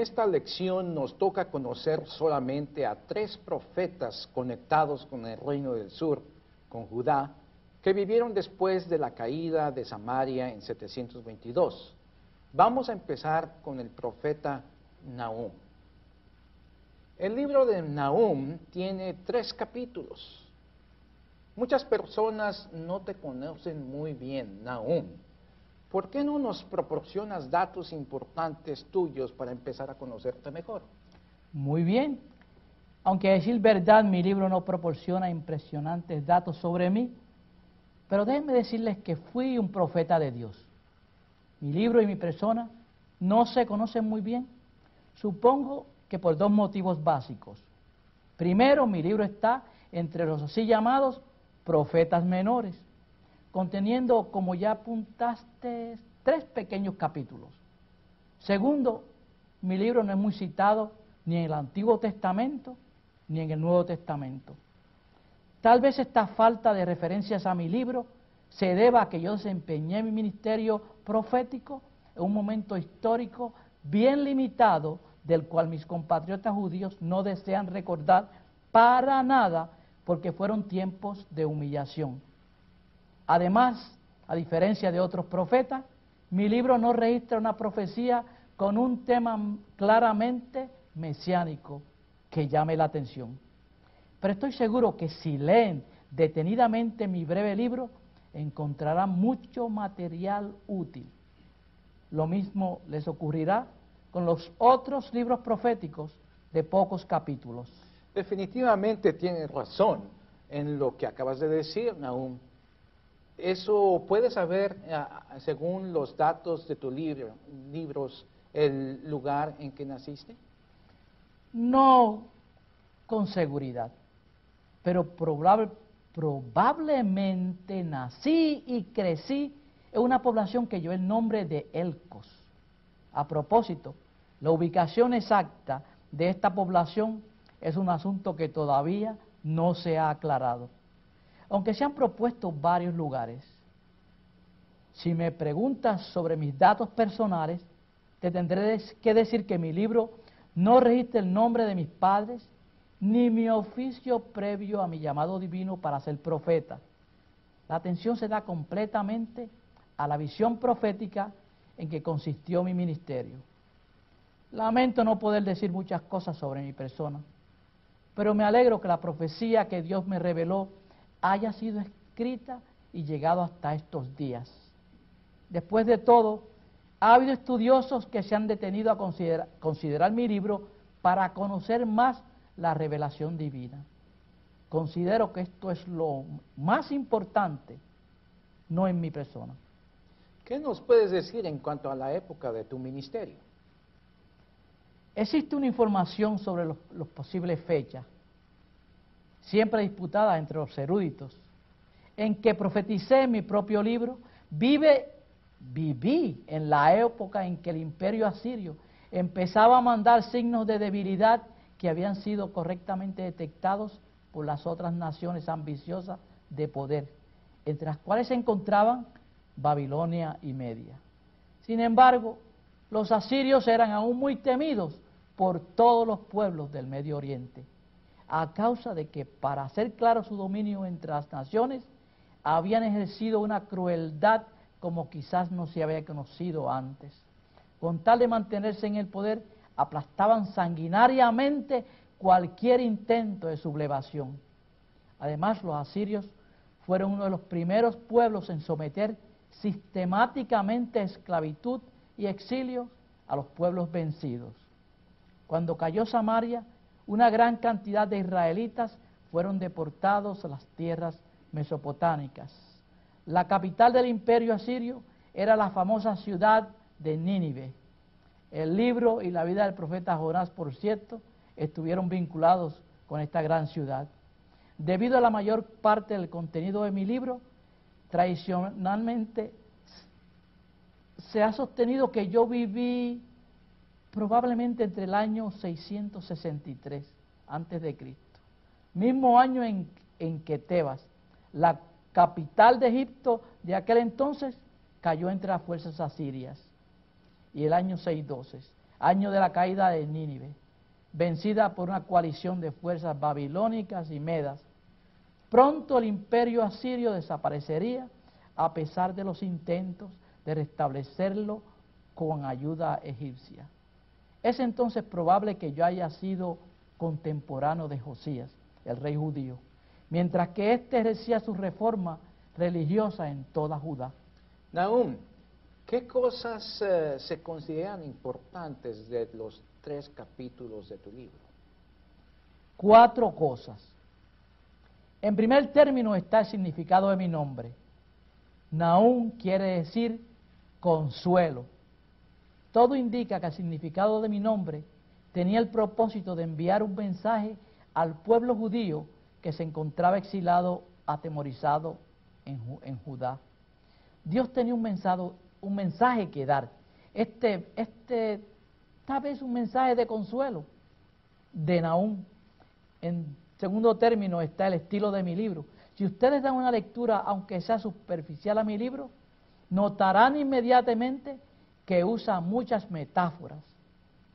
esta lección nos toca conocer solamente a tres profetas conectados con el reino del sur, con Judá, que vivieron después de la caída de Samaria en 722. Vamos a empezar con el profeta Nahum. El libro de Nahum tiene tres capítulos. Muchas personas no te conocen muy bien, Nahum. ¿Por qué no nos proporcionas datos importantes tuyos para empezar a conocerte mejor? Muy bien. Aunque a decir verdad, mi libro no proporciona impresionantes datos sobre mí, pero déjenme decirles que fui un profeta de Dios. Mi libro y mi persona no se conocen muy bien. Supongo que por dos motivos básicos. Primero, mi libro está entre los así llamados profetas menores, conteniendo, como ya apuntaste, tres pequeños capítulos. Segundo, mi libro no es muy citado ni en el Antiguo Testamento ni en el Nuevo Testamento. Tal vez esta falta de referencias a mi libro se deba a que yo desempeñé mi ministerio profético en un momento histórico bien limitado del cual mis compatriotas judíos no desean recordar para nada porque fueron tiempos de humillación. Además, a diferencia de otros profetas, mi libro no registra una profecía con un tema claramente mesiánico que llame la atención. Pero estoy seguro que si leen detenidamente mi breve libro, encontrarán mucho material útil. Lo mismo les ocurrirá con los otros libros proféticos de pocos capítulos. Definitivamente tienes razón en lo que acabas de decir, Nahum. Eso puedes saber, eh, según los datos de tu libro, libros, el lugar en que naciste. No con seguridad pero probablemente nací y crecí en una población que lleva el nombre de Elcos. A propósito, la ubicación exacta de esta población es un asunto que todavía no se ha aclarado, aunque se han propuesto varios lugares. Si me preguntas sobre mis datos personales, te tendré que decir que mi libro no registra el nombre de mis padres, ni mi oficio previo a mi llamado divino para ser profeta. La atención se da completamente a la visión profética en que consistió mi ministerio. Lamento no poder decir muchas cosas sobre mi persona, pero me alegro que la profecía que Dios me reveló haya sido escrita y llegado hasta estos días. Después de todo, ha habido estudiosos que se han detenido a considerar, considerar mi libro para conocer más la revelación divina. Considero que esto es lo más importante, no en mi persona. ¿Qué nos puedes decir en cuanto a la época de tu ministerio? Existe una información sobre las posibles fechas, siempre disputada entre los eruditos, en que profeticé en mi propio libro, vive, viví en la época en que el imperio asirio empezaba a mandar signos de debilidad que habían sido correctamente detectados por las otras naciones ambiciosas de poder, entre las cuales se encontraban Babilonia y Media. Sin embargo, los asirios eran aún muy temidos por todos los pueblos del Medio Oriente, a causa de que para hacer claro su dominio entre las naciones, habían ejercido una crueldad como quizás no se había conocido antes. Con tal de mantenerse en el poder, aplastaban sanguinariamente cualquier intento de sublevación. Además, los asirios fueron uno de los primeros pueblos en someter sistemáticamente a esclavitud y exilio a los pueblos vencidos. Cuando cayó Samaria, una gran cantidad de israelitas fueron deportados a las tierras mesopotámicas. La capital del imperio asirio era la famosa ciudad de Nínive, el libro y la vida del profeta Jonás, por cierto, estuvieron vinculados con esta gran ciudad. Debido a la mayor parte del contenido de mi libro, tradicionalmente se ha sostenido que yo viví probablemente entre el año 663 antes de Cristo, mismo año en, en que Tebas, la capital de Egipto de aquel entonces, cayó entre las fuerzas asirias y el año 612. año de la caída de Nínive, vencida por una coalición de fuerzas babilónicas y medas. Pronto el imperio asirio desaparecería a pesar de los intentos de restablecerlo con ayuda egipcia. Es entonces probable que yo haya sido contemporáneo de Josías, el rey judío, mientras que éste ejercía su reforma religiosa en toda Judá. Nahum, ¿qué cosas eh, se consideran importantes de los tres capítulos de tu libro? Cuatro cosas. En primer término está el significado de mi nombre. Nahum quiere decir consuelo. Todo indica que el significado de mi nombre tenía el propósito de enviar un mensaje al pueblo judío que se encontraba exilado, atemorizado en, Judá. Dios tenía un mensaje, un mensaje que dar. Este, este, tal vez un mensaje de consuelo de Naúm. En segundo término está el estilo de mi libro. Si ustedes dan una lectura, aunque sea superficial a mi libro, notarán inmediatamente que usa muchas metáforas.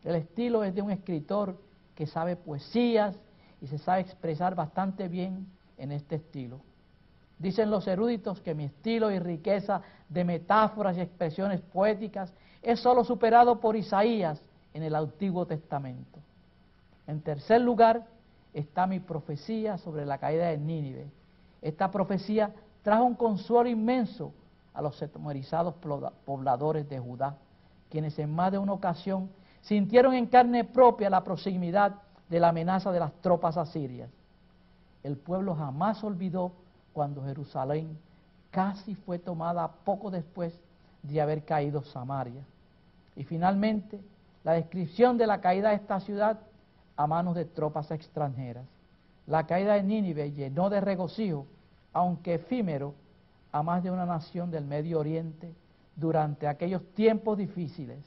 El estilo es de un escritor que sabe poesías y se sabe expresar bastante bien en este estilo. Dicen los eruditos que mi estilo y riqueza de metáforas y expresiones poéticas es solo superado por Isaías en el Antiguo Testamento. En tercer lugar está mi profecía sobre la caída de Nínive. Esta profecía trajo un consuelo inmenso a los atemorizados pobladores de Judá, quienes en más de una ocasión sintieron en carne propia la proximidad de la amenaza de las tropas asirias. El pueblo jamás olvidó cuando Jerusalén casi fue tomada poco después de haber caído Samaria. Y finalmente, la descripción de la caída de esta ciudad a manos de tropas extranjeras. La caída de Nínive llenó de regocijo, aunque efímero, a más de una nación del Medio Oriente durante aquellos tiempos difíciles.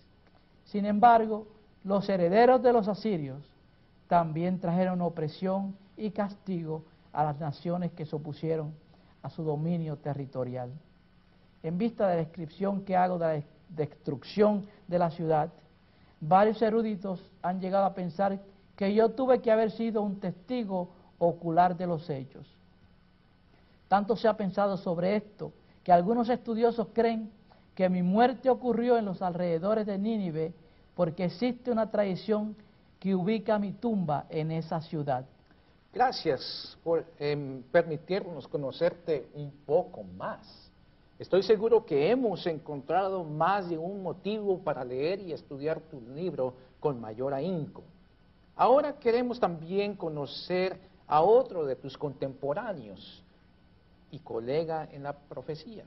Sin embargo, los herederos de los asirios también trajeron opresión y castigo a las naciones que se opusieron a su dominio territorial. En vista de la descripción que hago de la destrucción de la ciudad, varios eruditos han llegado a pensar que yo tuve que haber sido un testigo ocular de los hechos. Tanto se ha pensado sobre esto que algunos estudiosos creen que mi muerte ocurrió en los alrededores de Nínive porque existe una tradición que ubica mi tumba en esa ciudad. Gracias por em, permitirnos conocerte un poco más. Estoy seguro que hemos encontrado más de un motivo para leer y estudiar tu libro con mayor ahínco. Ahora queremos también conocer a otro de tus contemporáneos y colega en la profecía.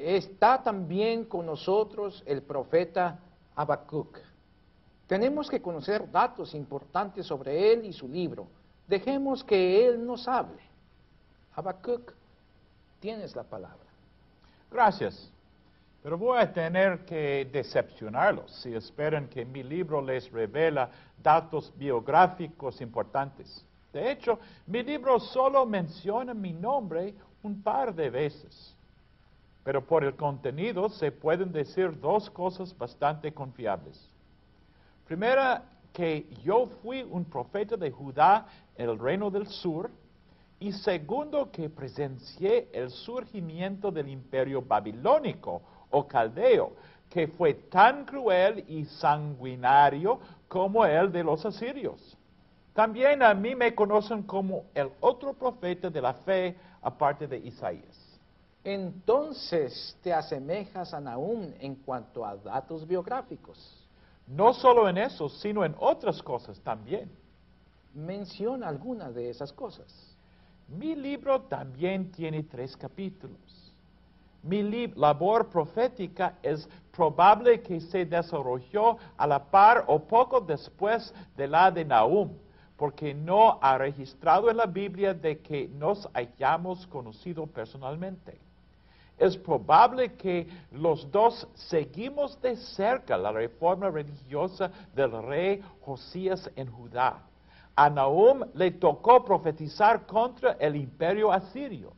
Está también con nosotros el profeta Habacuc. Tenemos que conocer datos importantes sobre él y su libro. Dejemos que él nos hable. Habacuc, tienes la palabra. Gracias. Pero voy a tener que decepcionarlos si esperan que mi libro les revela datos biográficos importantes. De hecho, mi libro solo menciona mi nombre un par de veces. Pero por el contenido se pueden decir dos cosas bastante confiables. Primera, que yo fui un profeta de Judá en el reino del sur. Y segundo, que presencié el surgimiento del imperio babilónico o caldeo, que fue tan cruel y sanguinario como el de los asirios. También a mí me conocen como el otro profeta de la fe aparte de Isaías. Entonces te asemejas a Nahum en cuanto a datos biográficos. No solo en eso, sino en otras cosas también. Menciona algunas de esas cosas. Mi libro también tiene tres capítulos. Mi labor profética es probable que se desarrolló a la par o poco después de la de Nahum, porque no ha registrado en la Biblia de que nos hayamos conocido personalmente es probable que los dos seguimos de cerca la reforma religiosa del rey Josías en Judá. A Nahum le tocó profetizar contra el imperio asirio.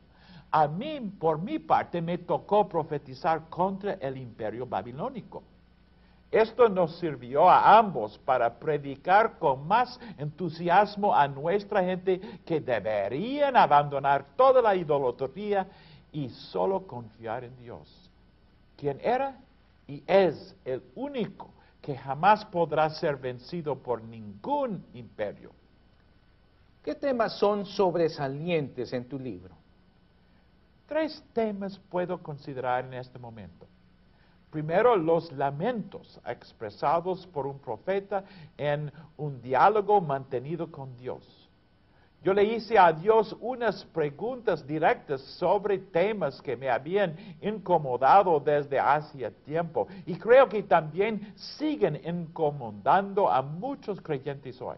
A mí, por mi parte, me tocó profetizar contra el imperio babilónico. Esto nos sirvió a ambos para predicar con más entusiasmo a nuestra gente que deberían abandonar toda la idolatría y solo confiar en Dios, quien era y es el único que jamás podrá ser vencido por ningún imperio. ¿Qué temas son sobresalientes en tu libro? Tres temas puedo considerar en este momento. Primero, los lamentos expresados por un profeta en un diálogo mantenido con Dios. Yo le hice a Dios unas preguntas directas sobre temas que me habían incomodado desde hace tiempo y creo que también siguen incomodando a muchos creyentes hoy.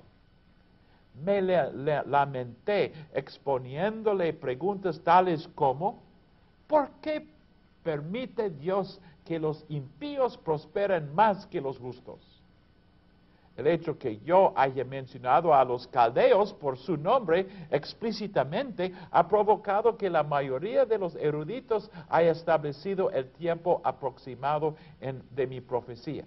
Me lamenté exponiéndole preguntas tales como, ¿por qué permite Dios que los impíos prosperen más que los justos. El hecho que yo haya mencionado a los caldeos por su nombre explícitamente ha provocado que la mayoría de los eruditos haya establecido el tiempo aproximado de mi profecía.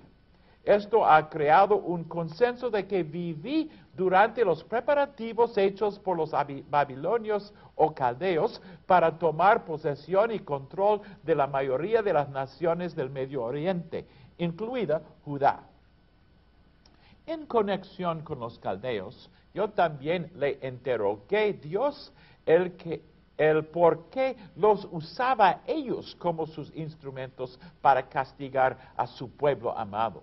Esto ha creado un consenso de que viví durante los preparativos hechos por los babilonios o caldeos para tomar posesión y control de la mayoría de las naciones del Medio Oriente, incluida Judá. En conexión con los caldeos, yo también le interrogué Dios el que el por qué los usaba ellos como sus instrumentos para castigar a su pueblo amado.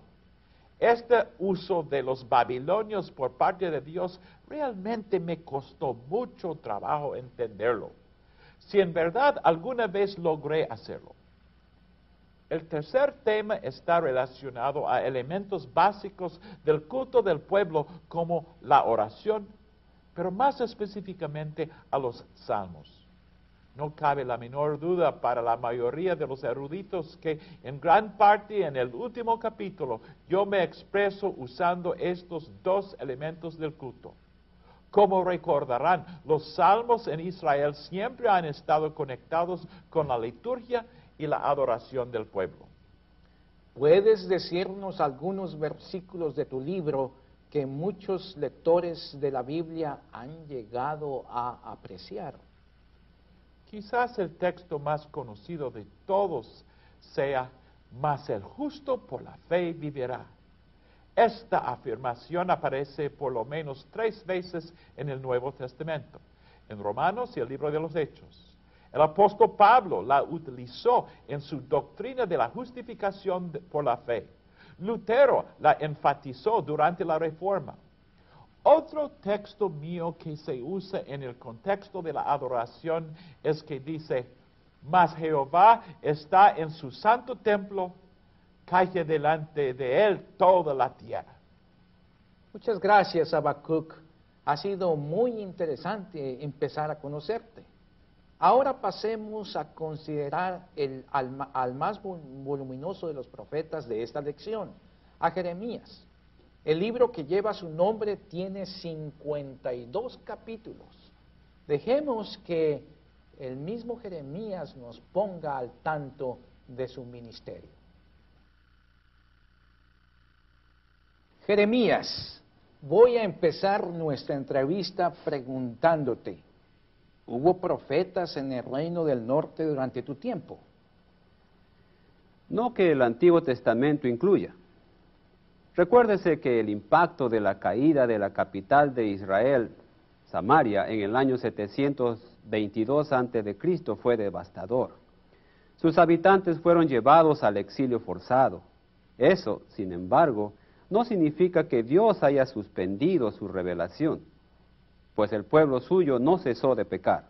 Este uso de los babilonios por parte de Dios realmente me costó mucho trabajo entenderlo. Si en verdad alguna vez logré hacerlo. El tercer tema está relacionado a elementos básicos del culto del pueblo como la oración, pero más específicamente a los salmos. No cabe la menor duda para la mayoría de los eruditos que en gran parte en el último capítulo yo me expreso usando estos dos elementos del culto. Como recordarán, los salmos en Israel siempre han estado conectados con la liturgia y la adoración del pueblo. ¿Puedes decirnos algunos versículos de tu libro que muchos lectores de la Biblia han llegado a apreciar? Quizás el texto más conocido de todos sea, mas el justo por la fe vivirá. Esta afirmación aparece por lo menos tres veces en el Nuevo Testamento, en Romanos y el libro de los Hechos. El apóstol Pablo la utilizó en su doctrina de la justificación por la fe. Lutero la enfatizó durante la Reforma. Otro texto mío que se usa en el contexto de la adoración es que dice, mas Jehová está en su santo templo, calle delante de él toda la tierra. Muchas gracias, Habacuc. Ha sido muy interesante empezar a conocerte. Ahora pasemos a considerar al más voluminoso de los profetas de esta lección, a Jeremías. El libro que lleva su nombre tiene 52 capítulos. Dejemos que el mismo Jeremías nos ponga al tanto de su ministerio. Jeremías, voy a empezar nuestra entrevista preguntándote, ¿hubo profetas en el reino del norte durante tu tiempo? No que el Antiguo Testamento incluya. Recuérdese que el impacto de la caída de la capital de Israel, Samaria, en el año 722 a.C. fue devastador. Sus habitantes fueron llevados al exilio forzado. Eso, sin embargo, no significa que Dios haya suspendido su revelación, pues el pueblo suyo no cesó de pecar.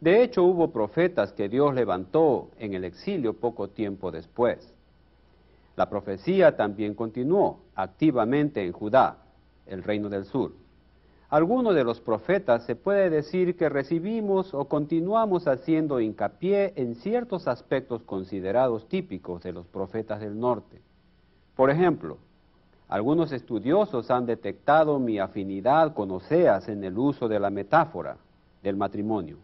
De hecho, hubo profetas que Dios levantó en el exilio poco tiempo después. La profecía también continuó activamente en Judá, el reino del sur. Algunos de los profetas se puede decir que recibimos o continuamos haciendo hincapié en ciertos aspectos considerados típicos de los profetas del norte. Por ejemplo, algunos estudiosos han detectado mi afinidad con Oseas en el uso de la metáfora del matrimonio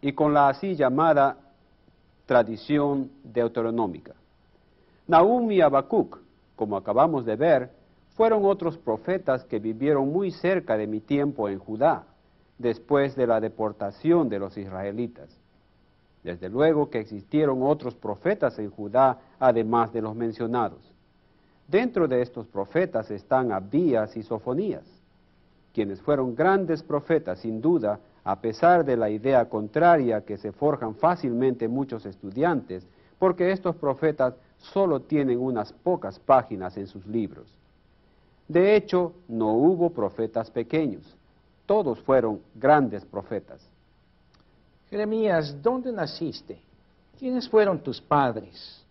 y con la así llamada tradición deuteronómica. Nahum y Habacuc, como acabamos de ver, fueron otros profetas que vivieron muy cerca de mi tiempo en Judá, después de la deportación de los israelitas. Desde luego que existieron otros profetas en Judá, además de los mencionados. Dentro de estos profetas están Abdías y Sofonías, quienes fueron grandes profetas, sin duda, a pesar de la idea contraria que se forjan fácilmente muchos estudiantes, porque estos profetas solo tienen unas pocas páginas en sus libros. De hecho, no hubo profetas pequeños, todos fueron grandes profetas. Jeremías, ¿dónde naciste? ¿Quiénes fueron tus padres?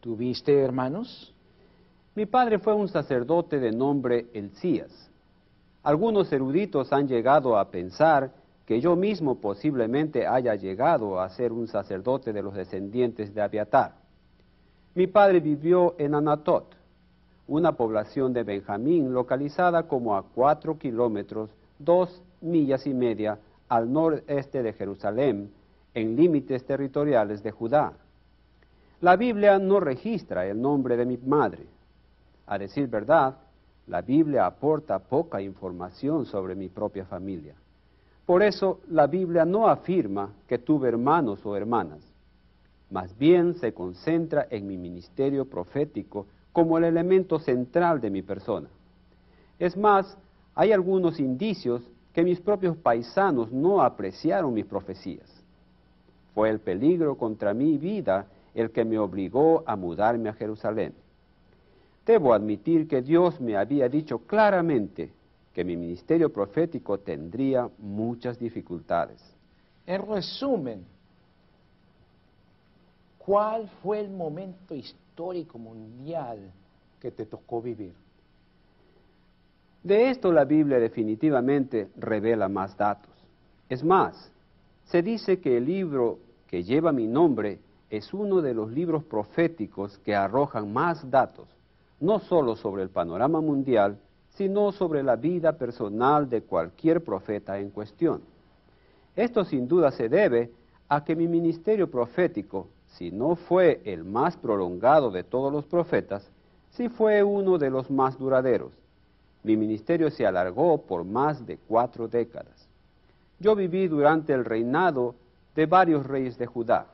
¿Tuviste hermanos? Mi padre fue un sacerdote de nombre Elcías. Algunos eruditos han llegado a pensar que yo mismo posiblemente haya llegado a ser un sacerdote de los descendientes de Abiatar. Mi padre vivió en Anatot, una población de Benjamín localizada como a cuatro kilómetros, dos millas y media al noreste de Jerusalén, en límites territoriales de Judá. La Biblia no registra el nombre de mi madre. A decir verdad, la Biblia aporta poca información sobre mi propia familia. Por eso la Biblia no afirma que tuve hermanos o hermanas. Más bien se concentra en mi ministerio profético como el elemento central de mi persona. Es más, hay algunos indicios que mis propios paisanos no apreciaron mis profecías. Fue el peligro contra mi vida el que me obligó a mudarme a Jerusalén. Debo admitir que Dios me había dicho claramente que mi ministerio profético tendría muchas dificultades. En resumen, ¿cuál fue el momento histórico mundial que te tocó vivir? De esto la Biblia definitivamente revela más datos. Es más, se dice que el libro que lleva mi nombre es uno de los libros proféticos que arrojan más datos, no solo sobre el panorama mundial, sino sobre la vida personal de cualquier profeta en cuestión. Esto sin duda se debe a que mi ministerio profético, si no fue el más prolongado de todos los profetas, sí fue uno de los más duraderos mi ministerio se alargó por más de cuatro décadas. Yo viví durante el reinado de varios reyes de Judá.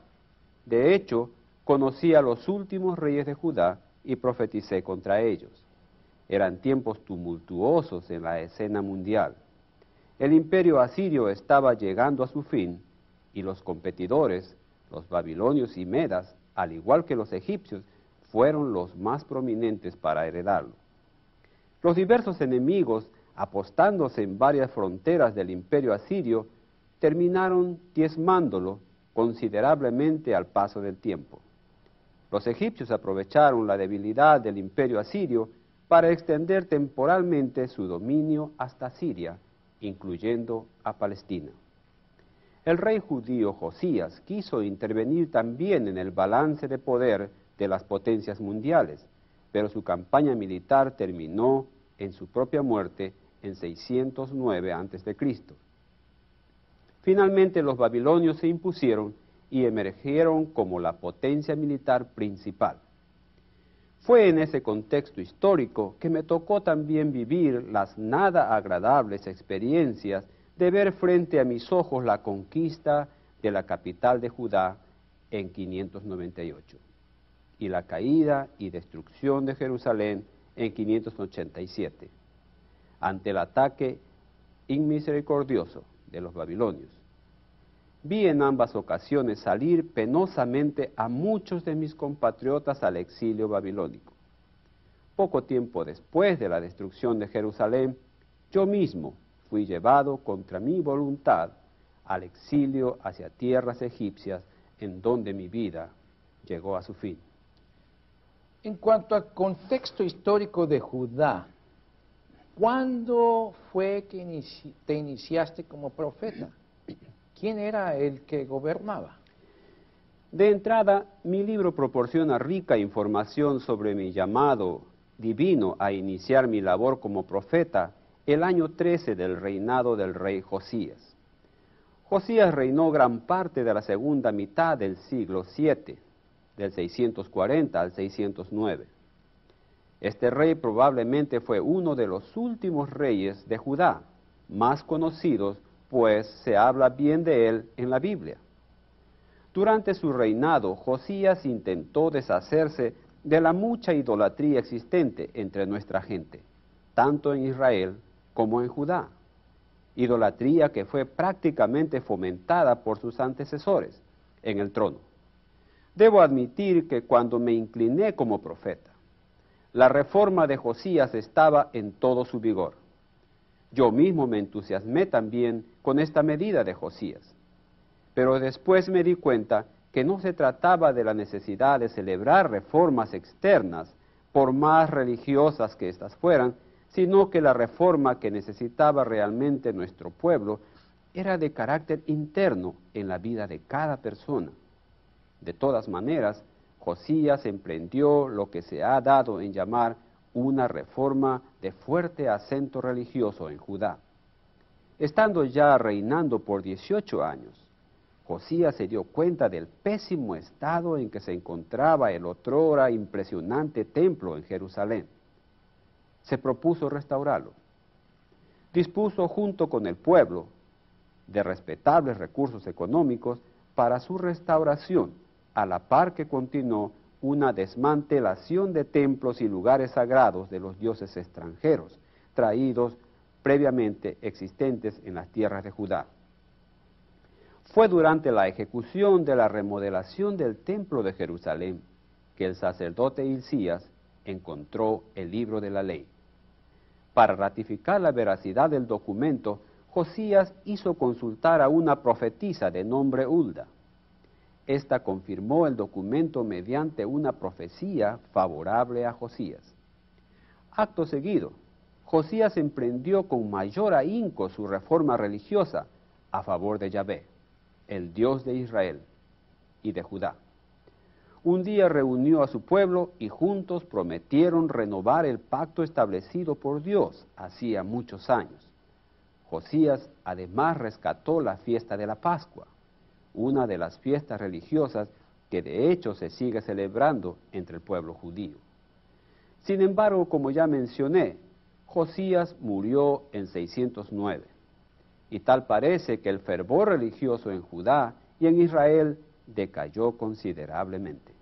De hecho, conocí a los últimos reyes de Judá y profeticé contra ellos. Eran tiempos tumultuosos en la escena mundial. El imperio asirio estaba llegando a su fin y los competidores, los babilonios y medas, al igual que los egipcios, fueron los más prominentes para heredarlo. Los diversos enemigos, apostándose en varias fronteras del imperio asirio, terminaron diezmándolo considerablemente al paso del tiempo. Los egipcios aprovecharon la debilidad del imperio asirio para extender temporalmente su dominio hasta Siria, incluyendo a Palestina. El rey judío Josías quiso intervenir también en el balance de poder de las potencias mundiales, pero su campaña militar terminó en su propia muerte en 609 a.C. Finalmente los babilonios se impusieron y emergieron como la potencia militar principal. Fue en ese contexto histórico que me tocó también vivir las nada agradables experiencias de ver frente a mis ojos la conquista de la capital de Judá en 598 y la caída y destrucción de Jerusalén en 587, ante el ataque inmisericordioso de los babilonios. Vi en ambas ocasiones salir penosamente a muchos de mis compatriotas al exilio babilónico. Poco tiempo después de la destrucción de Jerusalén, yo mismo fui llevado contra mi voluntad al exilio hacia tierras egipcias en donde mi vida llegó a su fin. En cuanto al contexto histórico de Judá, ¿cuándo fue que te iniciaste como profeta? ¿Quién era el que gobernaba? De entrada, mi libro proporciona rica información sobre mi llamado divino a iniciar mi labor como profeta el año 13 del reinado del rey Josías. Josías reinó gran parte de la segunda mitad del siglo VII del 640 al 609. Este rey probablemente fue uno de los últimos reyes de Judá, más conocidos, pues se habla bien de él en la Biblia. Durante su reinado, Josías intentó deshacerse de la mucha idolatría existente entre nuestra gente, tanto en Israel como en Judá. Idolatría que fue prácticamente fomentada por sus antecesores en el trono. Debo admitir que cuando me incliné como profeta, la reforma de Josías estaba en todo su vigor. Yo mismo me entusiasmé también con esta medida de Josías, pero después me di cuenta que no se trataba de la necesidad de celebrar reformas externas, por más religiosas que éstas fueran, sino que la reforma que necesitaba realmente nuestro pueblo era de carácter interno en la vida de cada persona. De todas maneras, Josías emprendió lo que se ha dado en llamar una reforma de fuerte acento religioso en Judá. Estando ya reinando por 18 años, Josías se dio cuenta del pésimo estado en que se encontraba el otrora impresionante templo en Jerusalén. Se propuso restaurarlo. Dispuso junto con el pueblo de respetables recursos económicos para su restauración, a la par que continuó una desmantelación de templos y lugares sagrados de los dioses extranjeros, traídos previamente existentes en las tierras de Judá. Fue durante la ejecución de la remodelación del templo de Jerusalén que el sacerdote Hilcías encontró el libro de la ley. Para ratificar la veracidad del documento, Josías hizo consultar a una profetisa de nombre Hulda. Esta confirmó el documento mediante una profecía favorable a Josías. Acto seguido, Josías emprendió con mayor ahínco su reforma religiosa a favor de Yahvé, el Dios de Israel y de Judá. Un día reunió a su pueblo y juntos prometieron renovar el pacto establecido por Dios hacía muchos años. Josías además rescató la fiesta de la Pascua, una de las fiestas religiosas que de hecho se sigue celebrando entre el pueblo judío. Sin embargo, como ya mencioné, Josías murió en 609, y tal parece que el fervor religioso en Judá y en Israel decayó considerablemente.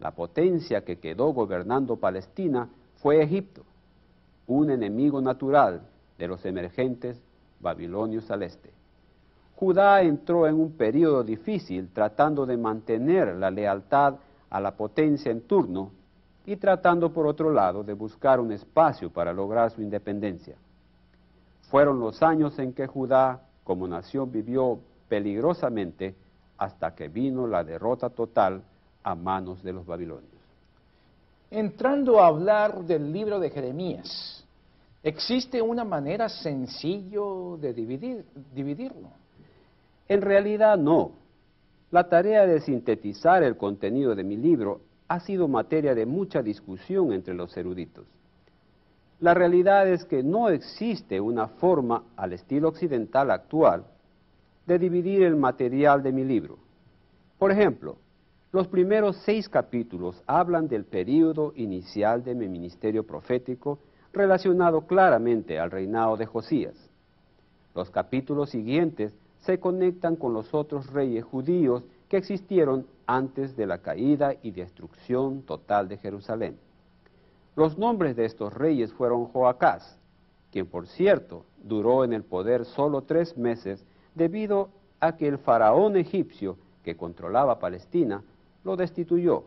La potencia que quedó gobernando Palestina fue Egipto, un enemigo natural de los emergentes babilonios al este. Judá entró en un periodo difícil tratando de mantener la lealtad a la potencia en turno y tratando por otro lado de buscar un espacio para lograr su independencia. Fueron los años en que Judá como nación vivió peligrosamente hasta que vino la derrota total a manos de los babilonios. Entrando a hablar del libro de Jeremías, ¿Existe una manera sencillo de dividir, dividirlo? En realidad no. La tarea de sintetizar el contenido de mi libro ha sido materia de mucha discusión entre los eruditos. La realidad es que no existe una forma al estilo occidental actual de dividir el material de mi libro. Por ejemplo, los primeros seis capítulos hablan del período inicial de mi ministerio profético relacionado claramente al reinado de Josías. Los capítulos siguientes se conectan con los otros reyes judíos que existieron antes de la caída y destrucción total de Jerusalén. Los nombres de estos reyes fueron Joacás, quien por cierto duró en el poder solo tres meses debido a que el faraón egipcio que controlaba Palestina lo destituyó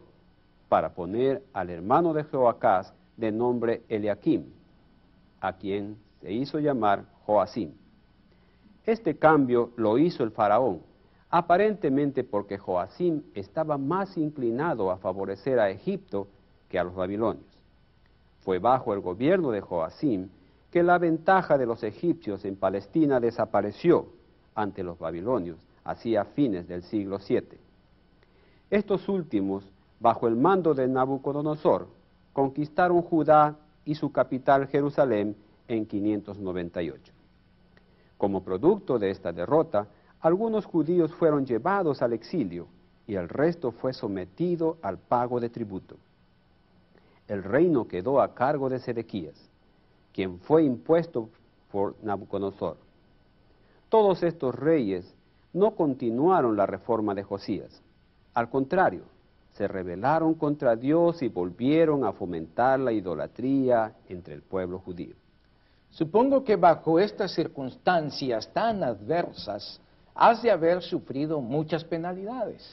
para poner al hermano de Joacás de nombre Eliakim, a quien se hizo llamar Joacim. Este cambio lo hizo el faraón, aparentemente porque Joacim estaba más inclinado a favorecer a Egipto que a los babilonios. Fue bajo el gobierno de Joacim que la ventaja de los egipcios en Palestina desapareció ante los babilonios hacia fines del siglo VII. Estos últimos, bajo el mando de Nabucodonosor, conquistaron Judá y su capital Jerusalén en 598. Como producto de esta derrota, algunos judíos fueron llevados al exilio y el resto fue sometido al pago de tributo. El reino quedó a cargo de Sedequías, quien fue impuesto por Nabucodonosor. Todos estos reyes no continuaron la reforma de Josías. Al contrario, se rebelaron contra Dios y volvieron a fomentar la idolatría entre el pueblo judío. Supongo que bajo estas circunstancias tan adversas has de haber sufrido muchas penalidades.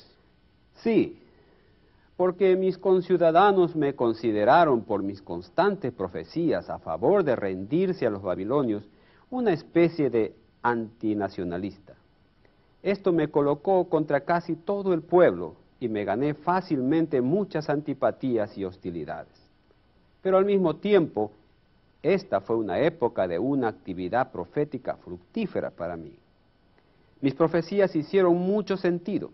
Sí, porque mis conciudadanos me consideraron por mis constantes profecías a favor de rendirse a los babilonios una especie de antinacionalista. Esto me colocó contra casi todo el pueblo y me gané fácilmente muchas antipatías y hostilidades. Pero al mismo tiempo, esta fue una época de una actividad profética fructífera para mí. Mis profecías hicieron mucho sentido,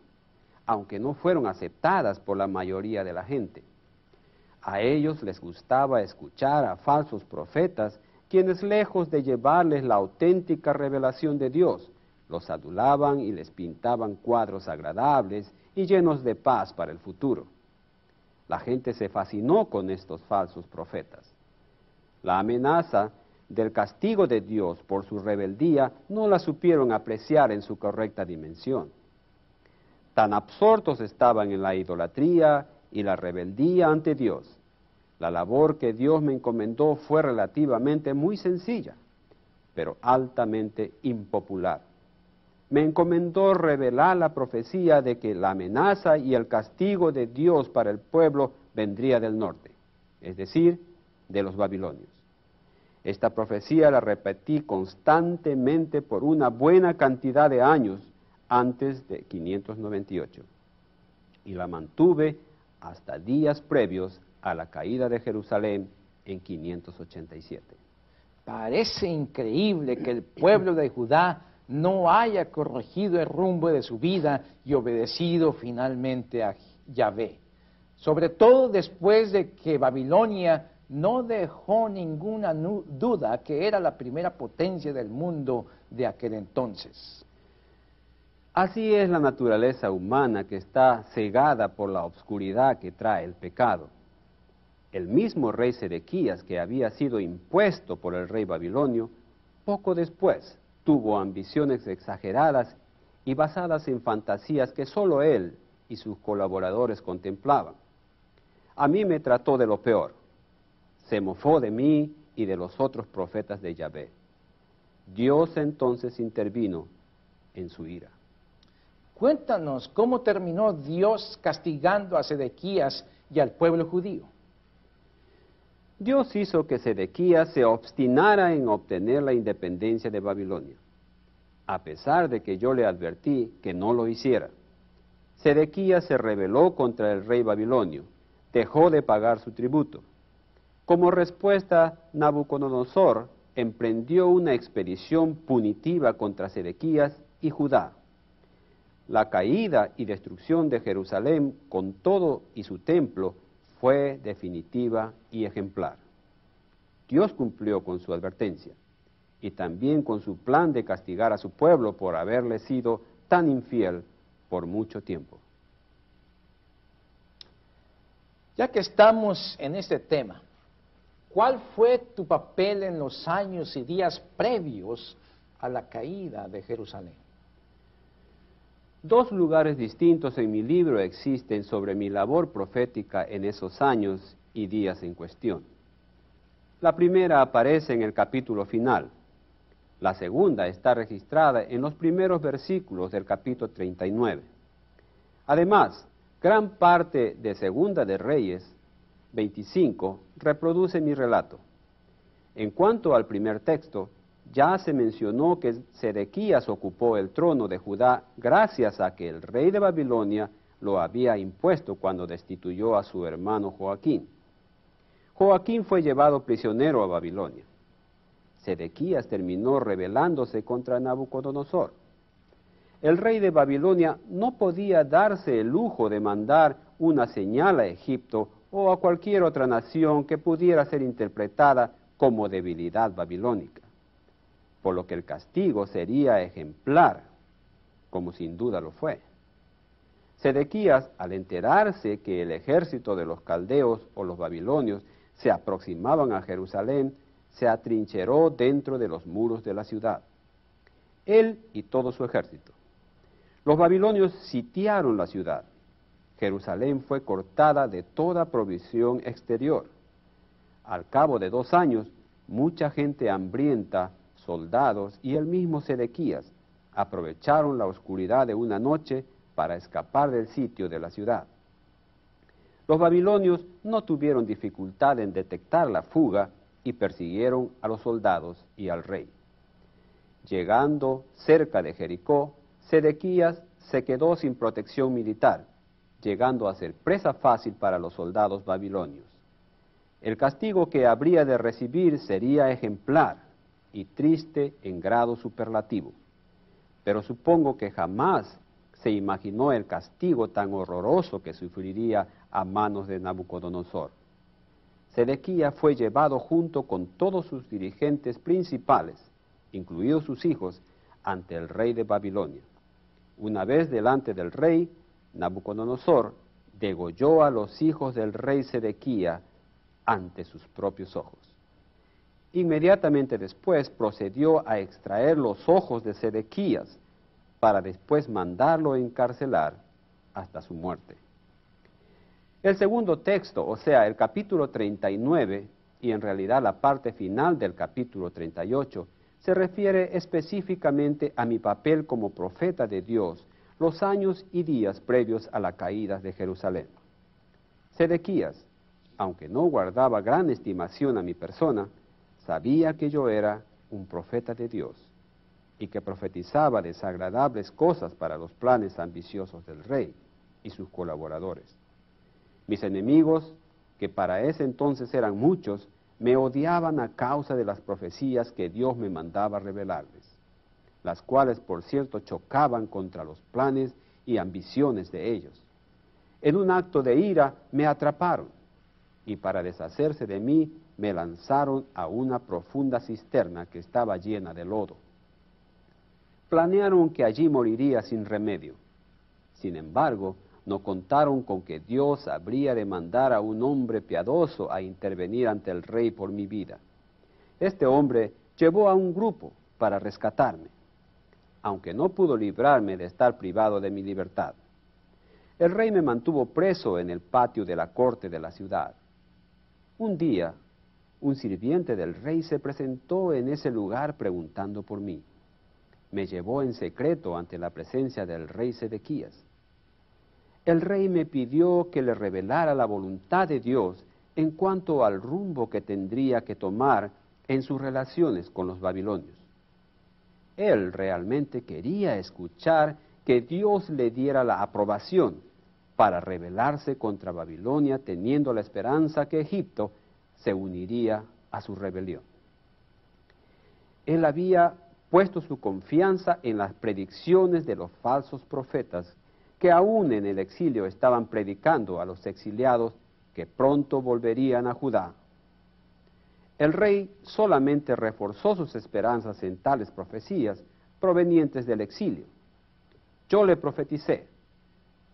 aunque no fueron aceptadas por la mayoría de la gente. A ellos les gustaba escuchar a falsos profetas, quienes lejos de llevarles la auténtica revelación de Dios, los adulaban y les pintaban cuadros agradables y llenos de paz para el futuro. La gente se fascinó con estos falsos profetas. La amenaza del castigo de Dios por su rebeldía no la supieron apreciar en su correcta dimensión. Tan absortos estaban en la idolatría y la rebeldía ante Dios. La labor que Dios me encomendó fue relativamente muy sencilla, pero altamente impopular. Me encomendó revelar la profecía de que la amenaza y el castigo de Dios para el pueblo vendría del norte, es decir, de los babilonios. Esta profecía la repetí constantemente por una buena cantidad de años antes de 598 y la mantuve hasta días previos a la caída de Jerusalén en 587. Parece increíble que el pueblo de Judá no haya corregido el rumbo de su vida y obedecido finalmente a Yahvé. Sobre todo después de que Babilonia no dejó ninguna duda que era la primera potencia del mundo de aquel entonces. Así es la naturaleza humana que está cegada por la obscuridad que trae el pecado. El mismo rey Sedequías, que había sido impuesto por el rey babilonio, poco después tuvo ambiciones exageradas y basadas en fantasías que sólo él y sus colaboradores contemplaban. A mí me trató de lo peor se mofó de mí y de los otros profetas de Yahvé. Dios entonces intervino en su ira. Cuéntanos cómo terminó Dios castigando a Sedequías y al pueblo judío. Dios hizo que Sedequías se obstinara en obtener la independencia de Babilonia, a pesar de que yo le advertí que no lo hiciera. Sedequías se rebeló contra el rey babilonio, dejó de pagar su tributo como respuesta, Nabucodonosor emprendió una expedición punitiva contra Sedequías y Judá. La caída y destrucción de Jerusalén con todo y su templo fue definitiva y ejemplar. Dios cumplió con su advertencia y también con su plan de castigar a su pueblo por haberle sido tan infiel por mucho tiempo. Ya que estamos en este tema, ¿Cuál fue tu papel en los años y días previos a la caída de Jerusalén? Dos lugares distintos en mi libro existen sobre mi labor profética en esos años y días en cuestión. La primera aparece en el capítulo final. La segunda está registrada en los primeros versículos del capítulo 39. Además, gran parte de Segunda de Reyes 25 reproduce mi relato. En cuanto al primer texto, ya se mencionó que Sedequías ocupó el trono de Judá gracias a que el rey de Babilonia lo había impuesto cuando destituyó a su hermano Joaquín. Joaquín fue llevado prisionero a Babilonia. Sedequías terminó rebelándose contra Nabucodonosor. El rey de Babilonia no podía darse el lujo de mandar una señal a Egipto o a cualquier otra nación que pudiera ser interpretada como debilidad babilónica, por lo que el castigo sería ejemplar, como sin duda lo fue. Sedequías, al enterarse que el ejército de los caldeos o los babilonios se aproximaban a Jerusalén, se atrincheró dentro de los muros de la ciudad, él y todo su ejército. Los babilonios sitiaron la ciudad. Jerusalén fue cortada de toda provisión exterior. Al cabo de dos años, mucha gente hambrienta, soldados y el mismo Sedequías aprovecharon la oscuridad de una noche para escapar del sitio de la ciudad. Los babilonios no tuvieron dificultad en detectar la fuga y persiguieron a los soldados y al rey. Llegando cerca de Jericó, Sedequías se quedó sin protección militar, llegando a ser presa fácil para los soldados babilonios. El castigo que habría de recibir sería ejemplar y triste en grado superlativo, pero supongo que jamás se imaginó el castigo tan horroroso que sufriría a manos de Nabucodonosor. Sedequía fue llevado junto con todos sus dirigentes principales, incluidos sus hijos, ante el rey de Babilonia. Una vez delante del rey, Nabucodonosor degolló a los hijos del rey Sedequía ante sus propios ojos. Inmediatamente después procedió a extraer los ojos de Sedequías para después mandarlo encarcelar hasta su muerte. El segundo texto, o sea, el capítulo 39, y en realidad la parte final del capítulo 38, se refiere específicamente a mi papel como profeta de Dios los años y días previos a la caída de Jerusalén. Sedequías, aunque no guardaba gran estimación a mi persona, sabía que yo era un profeta de Dios y que profetizaba desagradables cosas para los planes ambiciosos del rey y sus colaboradores. Mis enemigos, que para ese entonces eran muchos, me odiaban a causa de las profecías que Dios me mandaba revelarles, las cuales por cierto chocaban contra los planes y ambiciones de ellos. En un acto de ira me atraparon y para deshacerse de mí me lanzaron a una profunda cisterna que estaba llena de lodo planearon que allí moriría sin remedio. Sin embargo, no contaron con que Dios habría de mandar a un hombre piadoso a intervenir ante el rey por mi vida. Este hombre llevó a un grupo para rescatarme, aunque no pudo librarme de estar privado de mi libertad. El rey me mantuvo preso en el patio de la corte de la ciudad. Un día, un sirviente del rey se presentó en ese lugar preguntando por mí me llevó en secreto ante la presencia del rey Sedequías. El rey me pidió que le revelara la voluntad de Dios en cuanto al rumbo que tendría que tomar en sus relaciones con los babilonios. Él realmente quería escuchar que Dios le diera la aprobación para rebelarse contra Babilonia teniendo la esperanza que Egipto se uniría a su rebelión. Él había puesto su confianza en las predicciones de los falsos profetas que aún en el exilio estaban predicando a los exiliados que pronto volverían a Judá. El rey solamente reforzó sus esperanzas en tales profecías provenientes del exilio. Yo le profeticé,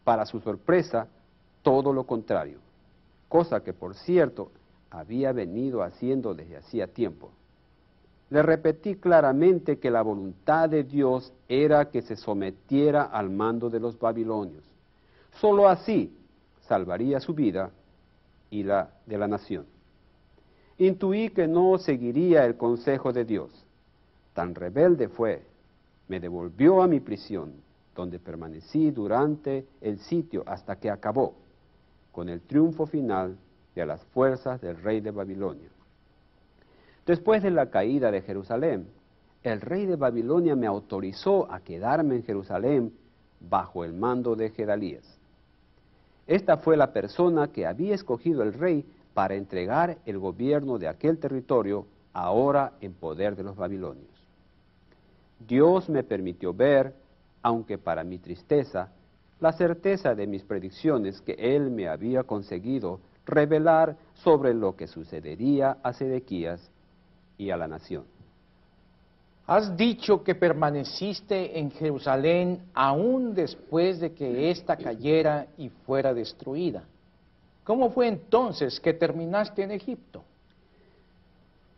para su sorpresa, todo lo contrario, cosa que por cierto había venido haciendo desde hacía tiempo le repetí claramente que la voluntad de Dios era que se sometiera al mando de los babilonios. Solo así salvaría su vida y la de la nación. Intuí que no seguiría el consejo de Dios. Tan rebelde fue, me devolvió a mi prisión, donde permanecí durante el sitio hasta que acabó, con el triunfo final de las fuerzas del rey de Babilonia. Después de la caída de Jerusalén, el rey de Babilonia me autorizó a quedarme en Jerusalén bajo el mando de Gedalías. Esta fue la persona que había escogido el rey para entregar el gobierno de aquel territorio ahora en poder de los babilonios. Dios me permitió ver, aunque para mi tristeza, la certeza de mis predicciones que Él me había conseguido revelar sobre lo que sucedería a Sedequías y a la nación. Has dicho que permaneciste en Jerusalén aún después de que ésta cayera y fuera destruida. ¿Cómo fue entonces que terminaste en Egipto?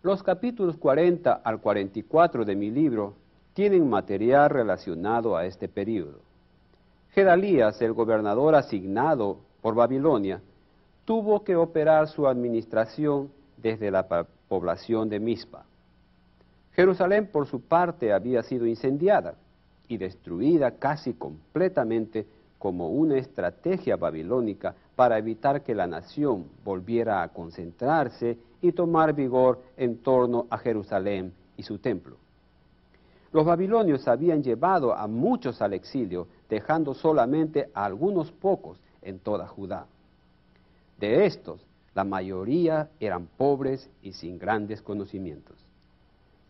Los capítulos 40 al 44 de mi libro tienen material relacionado a este periodo. Gedalías, el gobernador asignado por Babilonia, tuvo que operar su administración desde la población de Mizpa. Jerusalén, por su parte, había sido incendiada y destruida casi completamente como una estrategia babilónica para evitar que la nación volviera a concentrarse y tomar vigor en torno a Jerusalén y su templo. Los babilonios habían llevado a muchos al exilio, dejando solamente a algunos pocos en toda Judá. De estos, la mayoría eran pobres y sin grandes conocimientos.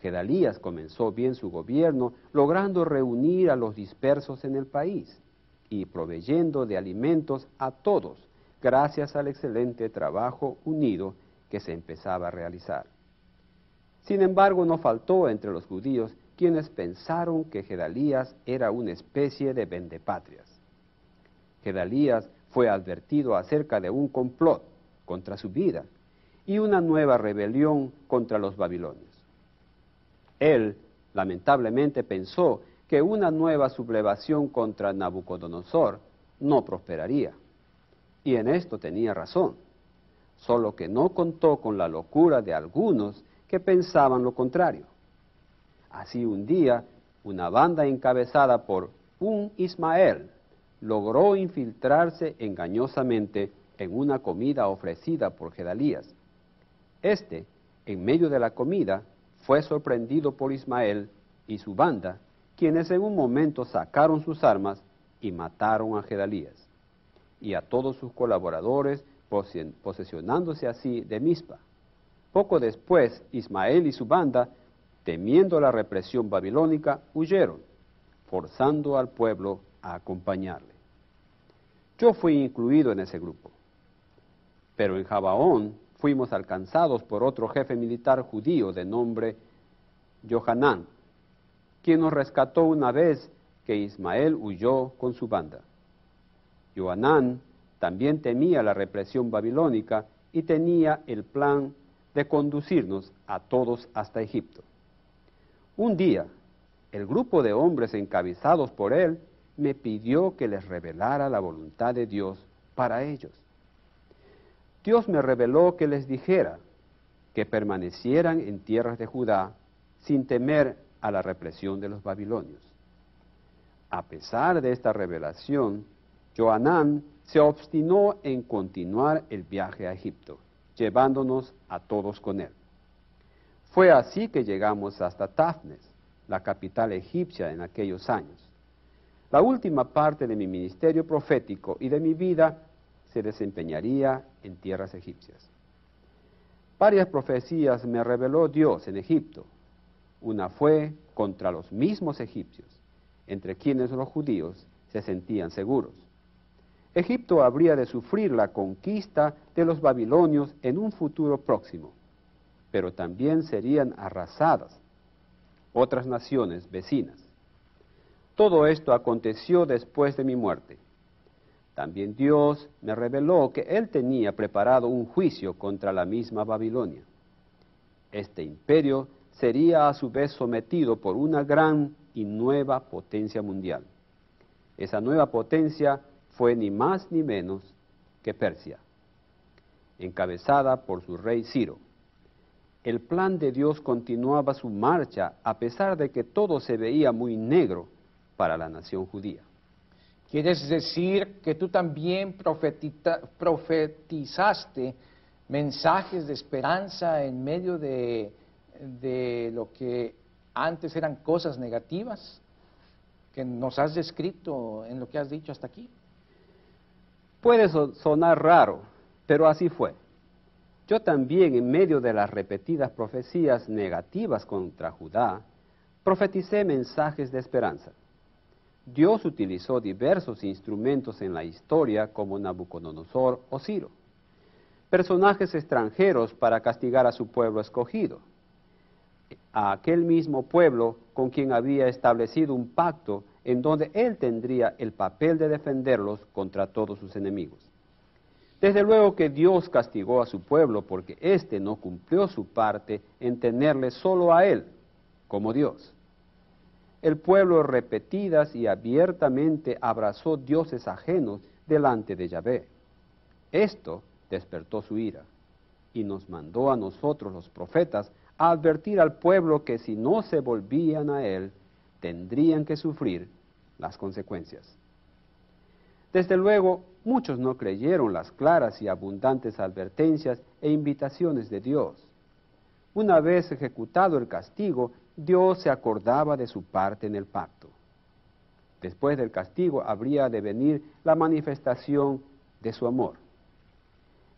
Gedalías comenzó bien su gobierno, logrando reunir a los dispersos en el país y proveyendo de alimentos a todos, gracias al excelente trabajo unido que se empezaba a realizar. Sin embargo, no faltó entre los judíos quienes pensaron que Gedalías era una especie de vendepatrias. Gedalías fue advertido acerca de un complot contra su vida y una nueva rebelión contra los babilonios. Él, lamentablemente, pensó que una nueva sublevación contra Nabucodonosor no prosperaría. Y en esto tenía razón, solo que no contó con la locura de algunos que pensaban lo contrario. Así un día, una banda encabezada por un Ismael logró infiltrarse engañosamente en una comida ofrecida por Gedalías. Este, en medio de la comida, fue sorprendido por Ismael y su banda, quienes en un momento sacaron sus armas y mataron a Gedalías y a todos sus colaboradores, posesionándose así de Mispa. Poco después, Ismael y su banda temiendo la represión babilónica, huyeron, forzando al pueblo a acompañarle. Yo fui incluido en ese grupo, pero en Jabaón fuimos alcanzados por otro jefe militar judío de nombre Johanán, quien nos rescató una vez que Ismael huyó con su banda. Johanán también temía la represión babilónica y tenía el plan de conducirnos a todos hasta Egipto. Un día, el grupo de hombres encabezados por él me pidió que les revelara la voluntad de Dios para ellos. Dios me reveló que les dijera que permanecieran en tierras de Judá sin temer a la represión de los babilonios. A pesar de esta revelación, Joanán se obstinó en continuar el viaje a Egipto, llevándonos a todos con él. Fue así que llegamos hasta Tafnes, la capital egipcia en aquellos años. La última parte de mi ministerio profético y de mi vida se desempeñaría en tierras egipcias. Varias profecías me reveló Dios en Egipto. Una fue contra los mismos egipcios, entre quienes los judíos se sentían seguros. Egipto habría de sufrir la conquista de los babilonios en un futuro próximo pero también serían arrasadas otras naciones vecinas. Todo esto aconteció después de mi muerte. También Dios me reveló que Él tenía preparado un juicio contra la misma Babilonia. Este imperio sería a su vez sometido por una gran y nueva potencia mundial. Esa nueva potencia fue ni más ni menos que Persia, encabezada por su rey Ciro el plan de Dios continuaba su marcha a pesar de que todo se veía muy negro para la nación judía. ¿Quieres decir que tú también profetizaste mensajes de esperanza en medio de, de lo que antes eran cosas negativas que nos has descrito en lo que has dicho hasta aquí? Puede sonar raro, pero así fue. Yo también, en medio de las repetidas profecías negativas contra Judá, profeticé mensajes de esperanza. Dios utilizó diversos instrumentos en la historia como Nabucodonosor o Ciro, personajes extranjeros para castigar a su pueblo escogido. a aquel mismo pueblo con quien había establecido un pacto en donde él tendría el papel de defenderlos contra todos sus enemigos. Desde luego que Dios castigó a su pueblo porque éste no cumplió su parte en tenerle solo a él como Dios. El pueblo repetidas y abiertamente abrazó dioses ajenos delante de Yahvé. Esto despertó su ira y nos mandó a nosotros los profetas a advertir al pueblo que si no se volvían a él, tendrían que sufrir las consecuencias. Desde luego, muchos no creyeron las claras y abundantes advertencias e invitaciones de Dios. Una vez ejecutado el castigo, Dios se acordaba de su parte en el pacto. Después del castigo habría de venir la manifestación de su amor.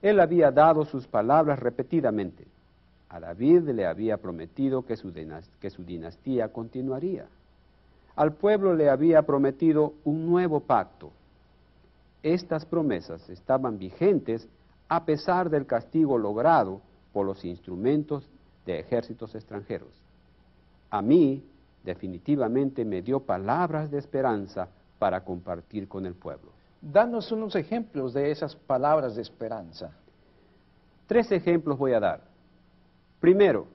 Él había dado sus palabras repetidamente. A David le había prometido que su, que su dinastía continuaría. Al pueblo le había prometido un nuevo pacto. Estas promesas estaban vigentes a pesar del castigo logrado por los instrumentos de ejércitos extranjeros. A mí definitivamente me dio palabras de esperanza para compartir con el pueblo. Danos unos ejemplos de esas palabras de esperanza. Tres ejemplos voy a dar. Primero,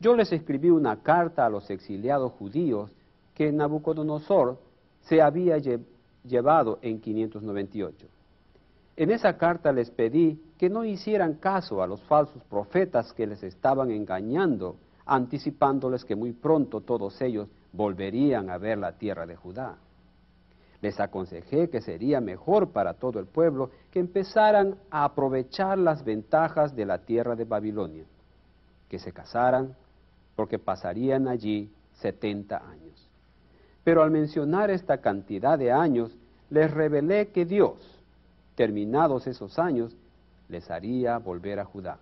yo les escribí una carta a los exiliados judíos que Nabucodonosor se había llevado en 598. En esa carta les pedí que no hicieran caso a los falsos profetas que les estaban engañando, anticipándoles que muy pronto todos ellos volverían a ver la tierra de Judá. Les aconsejé que sería mejor para todo el pueblo que empezaran a aprovechar las ventajas de la tierra de Babilonia, que se casaran, porque pasarían allí 70 años. Pero al mencionar esta cantidad de años, les revelé que Dios, terminados esos años, les haría volver a Judá.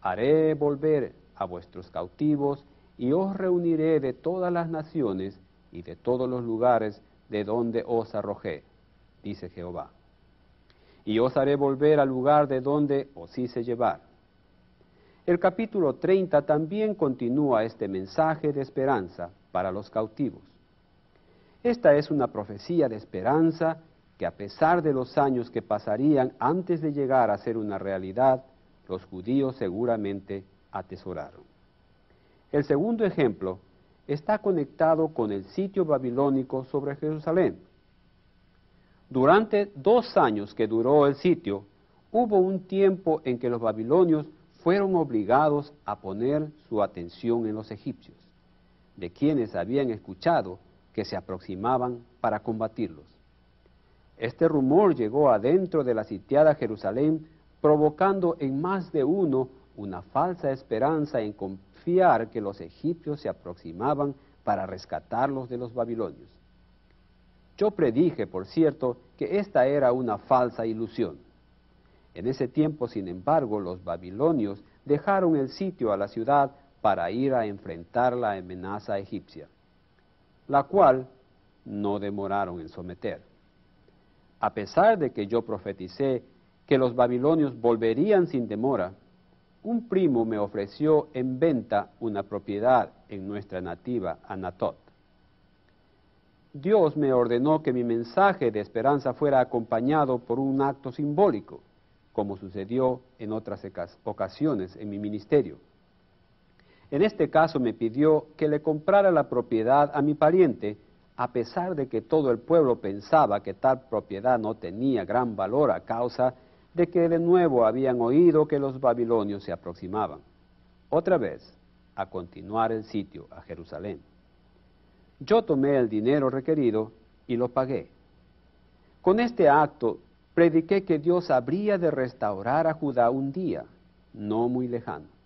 Haré volver a vuestros cautivos y os reuniré de todas las naciones y de todos los lugares de donde os arrojé, dice Jehová. Y os haré volver al lugar de donde os hice llevar. El capítulo 30 también continúa este mensaje de esperanza para los cautivos. Esta es una profecía de esperanza que a pesar de los años que pasarían antes de llegar a ser una realidad, los judíos seguramente atesoraron. El segundo ejemplo está conectado con el sitio babilónico sobre Jerusalén. Durante dos años que duró el sitio, hubo un tiempo en que los babilonios fueron obligados a poner su atención en los egipcios, de quienes habían escuchado que se aproximaban para combatirlos. Este rumor llegó adentro de la sitiada Jerusalén, provocando en más de uno una falsa esperanza en confiar que los egipcios se aproximaban para rescatarlos de los babilonios. Yo predije, por cierto, que esta era una falsa ilusión. En ese tiempo, sin embargo, los babilonios dejaron el sitio a la ciudad para ir a enfrentar la amenaza egipcia la cual no demoraron en someter. A pesar de que yo profeticé que los babilonios volverían sin demora, un primo me ofreció en venta una propiedad en nuestra nativa Anatot. Dios me ordenó que mi mensaje de esperanza fuera acompañado por un acto simbólico, como sucedió en otras ocasiones en mi ministerio. En este caso me pidió que le comprara la propiedad a mi pariente, a pesar de que todo el pueblo pensaba que tal propiedad no tenía gran valor a causa de que de nuevo habían oído que los babilonios se aproximaban. Otra vez, a continuar el sitio a Jerusalén. Yo tomé el dinero requerido y lo pagué. Con este acto prediqué que Dios habría de restaurar a Judá un día, no muy lejano.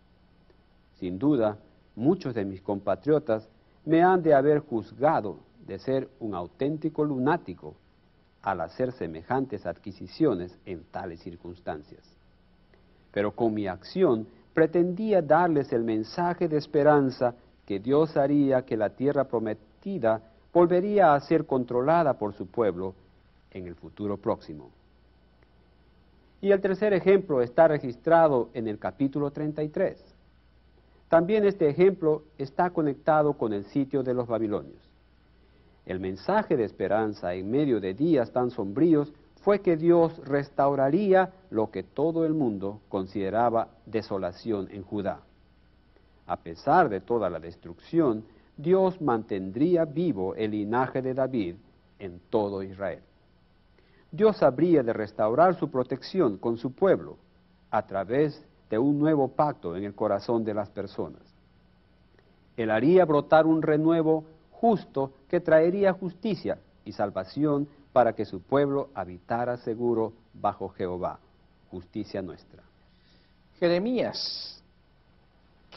Sin duda, muchos de mis compatriotas me han de haber juzgado de ser un auténtico lunático al hacer semejantes adquisiciones en tales circunstancias. Pero con mi acción pretendía darles el mensaje de esperanza que Dios haría que la tierra prometida volvería a ser controlada por su pueblo en el futuro próximo. Y el tercer ejemplo está registrado en el capítulo 33. También este ejemplo está conectado con el sitio de los babilonios. El mensaje de esperanza en medio de días tan sombríos fue que Dios restauraría lo que todo el mundo consideraba desolación en Judá. A pesar de toda la destrucción, Dios mantendría vivo el linaje de David en todo Israel. Dios habría de restaurar su protección con su pueblo a través de un nuevo pacto en el corazón de las personas. Él haría brotar un renuevo justo que traería justicia y salvación para que su pueblo habitara seguro bajo Jehová, justicia nuestra. Jeremías,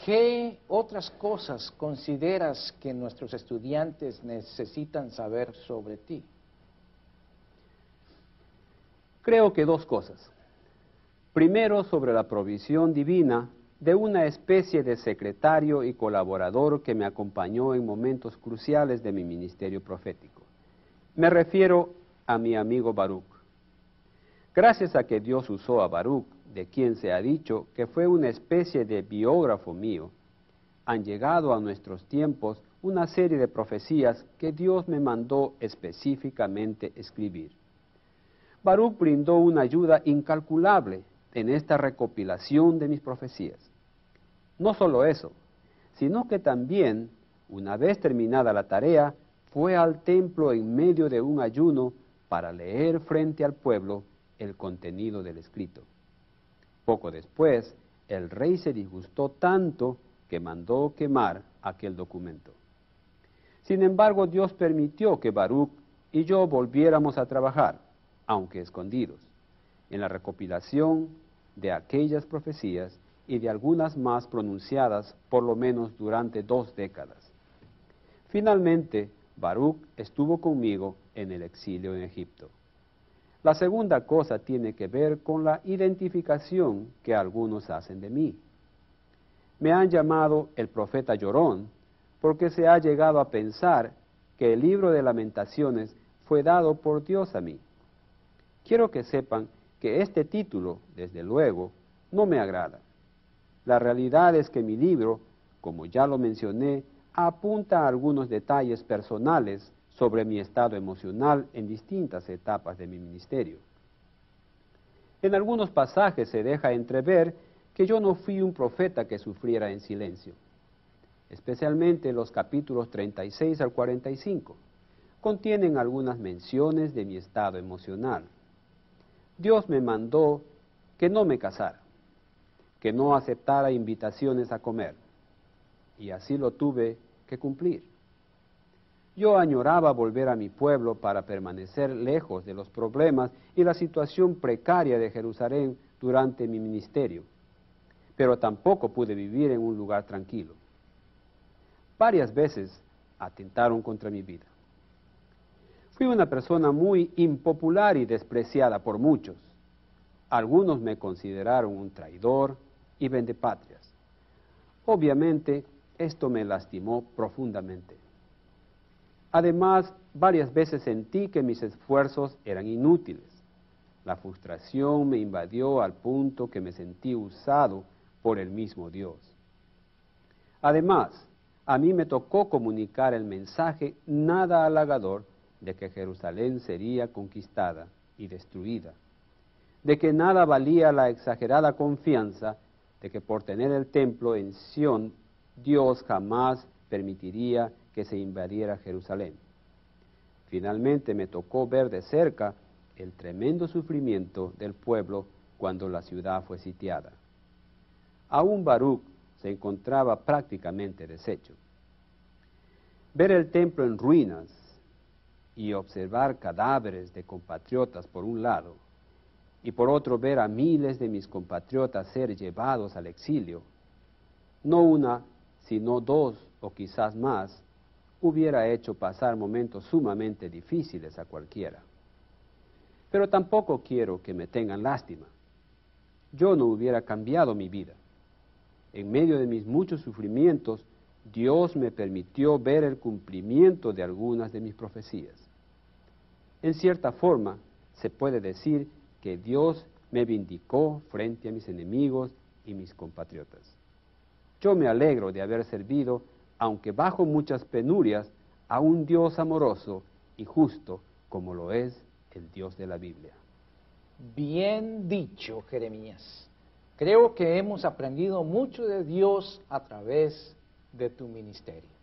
¿qué otras cosas consideras que nuestros estudiantes necesitan saber sobre ti? Creo que dos cosas. Primero, sobre la provisión divina de una especie de secretario y colaborador que me acompañó en momentos cruciales de mi ministerio profético. Me refiero a mi amigo Baruch. Gracias a que Dios usó a Baruch, de quien se ha dicho que fue una especie de biógrafo mío, han llegado a nuestros tiempos una serie de profecías que Dios me mandó específicamente escribir. Baruch brindó una ayuda incalculable en esta recopilación de mis profecías. No solo eso, sino que también, una vez terminada la tarea, fue al templo en medio de un ayuno para leer frente al pueblo el contenido del escrito. Poco después, el rey se disgustó tanto que mandó quemar aquel documento. Sin embargo, Dios permitió que Baruch y yo volviéramos a trabajar, aunque escondidos, en la recopilación de aquellas profecías y de algunas más pronunciadas por lo menos durante dos décadas. Finalmente, Baruch estuvo conmigo en el exilio en Egipto. La segunda cosa tiene que ver con la identificación que algunos hacen de mí. Me han llamado el profeta llorón porque se ha llegado a pensar que el libro de lamentaciones fue dado por Dios a mí. Quiero que sepan que este título, desde luego, no me agrada. La realidad es que mi libro, como ya lo mencioné, apunta a algunos detalles personales sobre mi estado emocional en distintas etapas de mi ministerio. En algunos pasajes se deja entrever que yo no fui un profeta que sufriera en silencio, especialmente los capítulos 36 al 45. Contienen algunas menciones de mi estado emocional. Dios me mandó que no me casara, que no aceptara invitaciones a comer, y así lo tuve que cumplir. Yo añoraba volver a mi pueblo para permanecer lejos de los problemas y la situación precaria de Jerusalén durante mi ministerio, pero tampoco pude vivir en un lugar tranquilo. Varias veces atentaron contra mi vida. Fui una persona muy impopular y despreciada por muchos. Algunos me consideraron un traidor y vendepatrias. Obviamente, esto me lastimó profundamente. Además, varias veces sentí que mis esfuerzos eran inútiles. La frustración me invadió al punto que me sentí usado por el mismo Dios. Además, a mí me tocó comunicar el mensaje nada halagador de que Jerusalén sería conquistada y destruida, de que nada valía la exagerada confianza de que por tener el templo en Sión Dios jamás permitiría que se invadiera Jerusalén. Finalmente me tocó ver de cerca el tremendo sufrimiento del pueblo cuando la ciudad fue sitiada. Aún Baruch se encontraba prácticamente deshecho. Ver el templo en ruinas y observar cadáveres de compatriotas por un lado, y por otro ver a miles de mis compatriotas ser llevados al exilio, no una sino dos o quizás más, hubiera hecho pasar momentos sumamente difíciles a cualquiera. Pero tampoco quiero que me tengan lástima. Yo no hubiera cambiado mi vida. En medio de mis muchos sufrimientos, Dios me permitió ver el cumplimiento de algunas de mis profecías. En cierta forma, se puede decir que Dios me vindicó frente a mis enemigos y mis compatriotas. Yo me alegro de haber servido, aunque bajo muchas penurias, a un Dios amoroso y justo como lo es el Dios de la Biblia. Bien dicho, Jeremías. Creo que hemos aprendido mucho de Dios a través de tu ministerio.